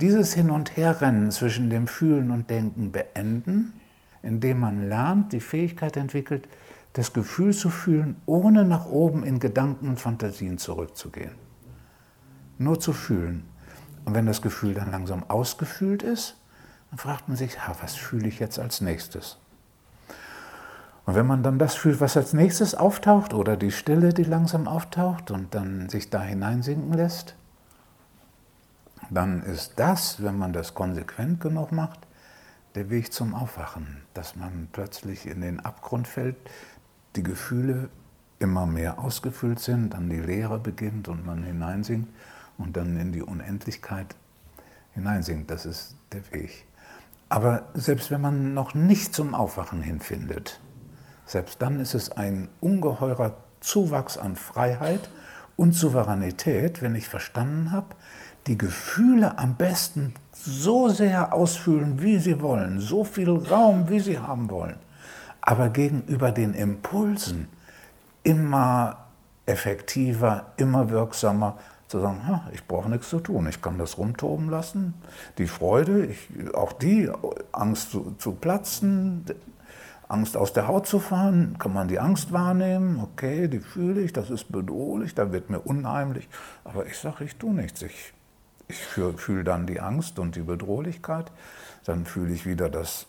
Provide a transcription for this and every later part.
Dieses Hin- und Herrennen zwischen dem Fühlen und Denken beenden, indem man lernt, die Fähigkeit entwickelt, das Gefühl zu fühlen, ohne nach oben in Gedanken und Fantasien zurückzugehen. Nur zu fühlen. Und wenn das Gefühl dann langsam ausgefühlt ist, dann fragt man sich, ha, was fühle ich jetzt als nächstes? Und wenn man dann das fühlt, was als nächstes auftaucht, oder die Stille, die langsam auftaucht und dann sich da hineinsinken lässt, dann ist das, wenn man das konsequent genug macht, der Weg zum Aufwachen, dass man plötzlich in den Abgrund fällt, die Gefühle immer mehr ausgefüllt sind, dann die Leere beginnt und man hineinsinkt und dann in die Unendlichkeit hineinsinkt. Das ist der Weg. Aber selbst wenn man noch nicht zum Aufwachen hinfindet, selbst dann ist es ein ungeheurer Zuwachs an Freiheit und Souveränität, wenn ich verstanden habe, die Gefühle am besten so sehr ausfühlen, wie sie wollen, so viel Raum, wie sie haben wollen, aber gegenüber den Impulsen immer effektiver, immer wirksamer zu sagen, ich brauche nichts zu tun, ich kann das rumtoben lassen, die Freude, ich, auch die, Angst zu, zu platzen, Angst aus der Haut zu fahren, kann man die Angst wahrnehmen, okay, die fühle ich, das ist bedrohlich, da wird mir unheimlich, aber ich sage, ich tue nichts, ich, ich fühle dann die Angst und die Bedrohlichkeit, dann fühle ich wieder das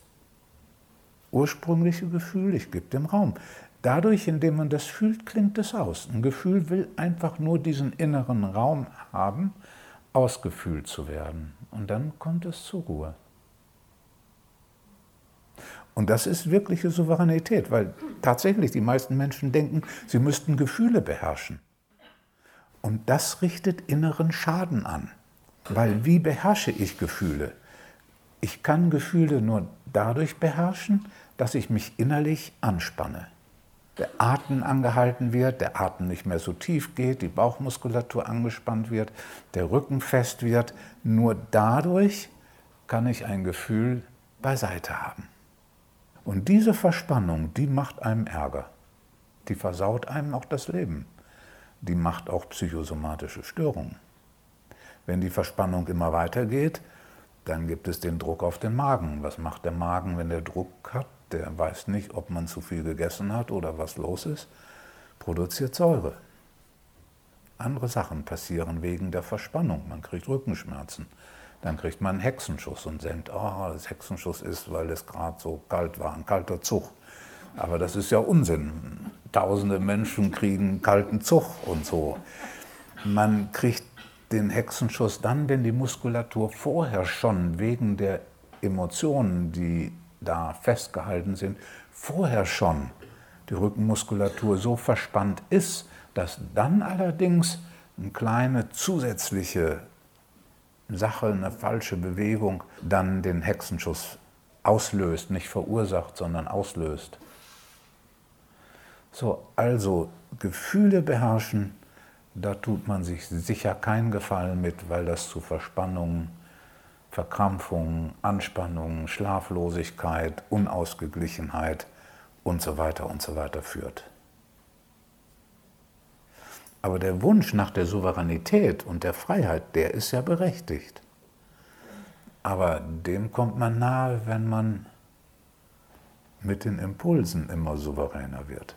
ursprüngliche Gefühl, ich gebe dem Raum. Dadurch, indem man das fühlt, klingt es aus. Ein Gefühl will einfach nur diesen inneren Raum haben, ausgefühlt zu werden. Und dann kommt es zur Ruhe. Und das ist wirkliche Souveränität, weil tatsächlich die meisten Menschen denken, sie müssten Gefühle beherrschen. Und das richtet inneren Schaden an. Weil wie beherrsche ich Gefühle? Ich kann Gefühle nur dadurch beherrschen, dass ich mich innerlich anspanne. Der Atem angehalten wird, der Atem nicht mehr so tief geht, die Bauchmuskulatur angespannt wird, der Rücken fest wird. Nur dadurch kann ich ein Gefühl beiseite haben. Und diese Verspannung, die macht einem Ärger. Die versaut einem auch das Leben. Die macht auch psychosomatische Störungen. Wenn die Verspannung immer weitergeht, dann gibt es den Druck auf den Magen. Was macht der Magen, wenn der Druck hat? Der weiß nicht, ob man zu viel gegessen hat oder was los ist. Produziert Säure. Andere Sachen passieren wegen der Verspannung. Man kriegt Rückenschmerzen. Dann kriegt man einen Hexenschuss und denkt, oh, das Hexenschuss ist, weil es gerade so kalt war, ein kalter Zug. Aber das ist ja Unsinn. Tausende Menschen kriegen kalten Zug und so. Man kriegt den Hexenschuss dann, wenn die Muskulatur vorher schon wegen der Emotionen, die da festgehalten sind, vorher schon die Rückenmuskulatur so verspannt ist, dass dann allerdings eine kleine zusätzliche Sache, eine falsche Bewegung dann den Hexenschuss auslöst, nicht verursacht, sondern auslöst. So, also Gefühle beherrschen, da tut man sich sicher keinen Gefallen mit, weil das zu Verspannungen, Verkrampfungen, Anspannungen, Schlaflosigkeit, Unausgeglichenheit und so weiter und so weiter führt. Aber der Wunsch nach der Souveränität und der Freiheit, der ist ja berechtigt. Aber dem kommt man nahe, wenn man mit den Impulsen immer souveräner wird.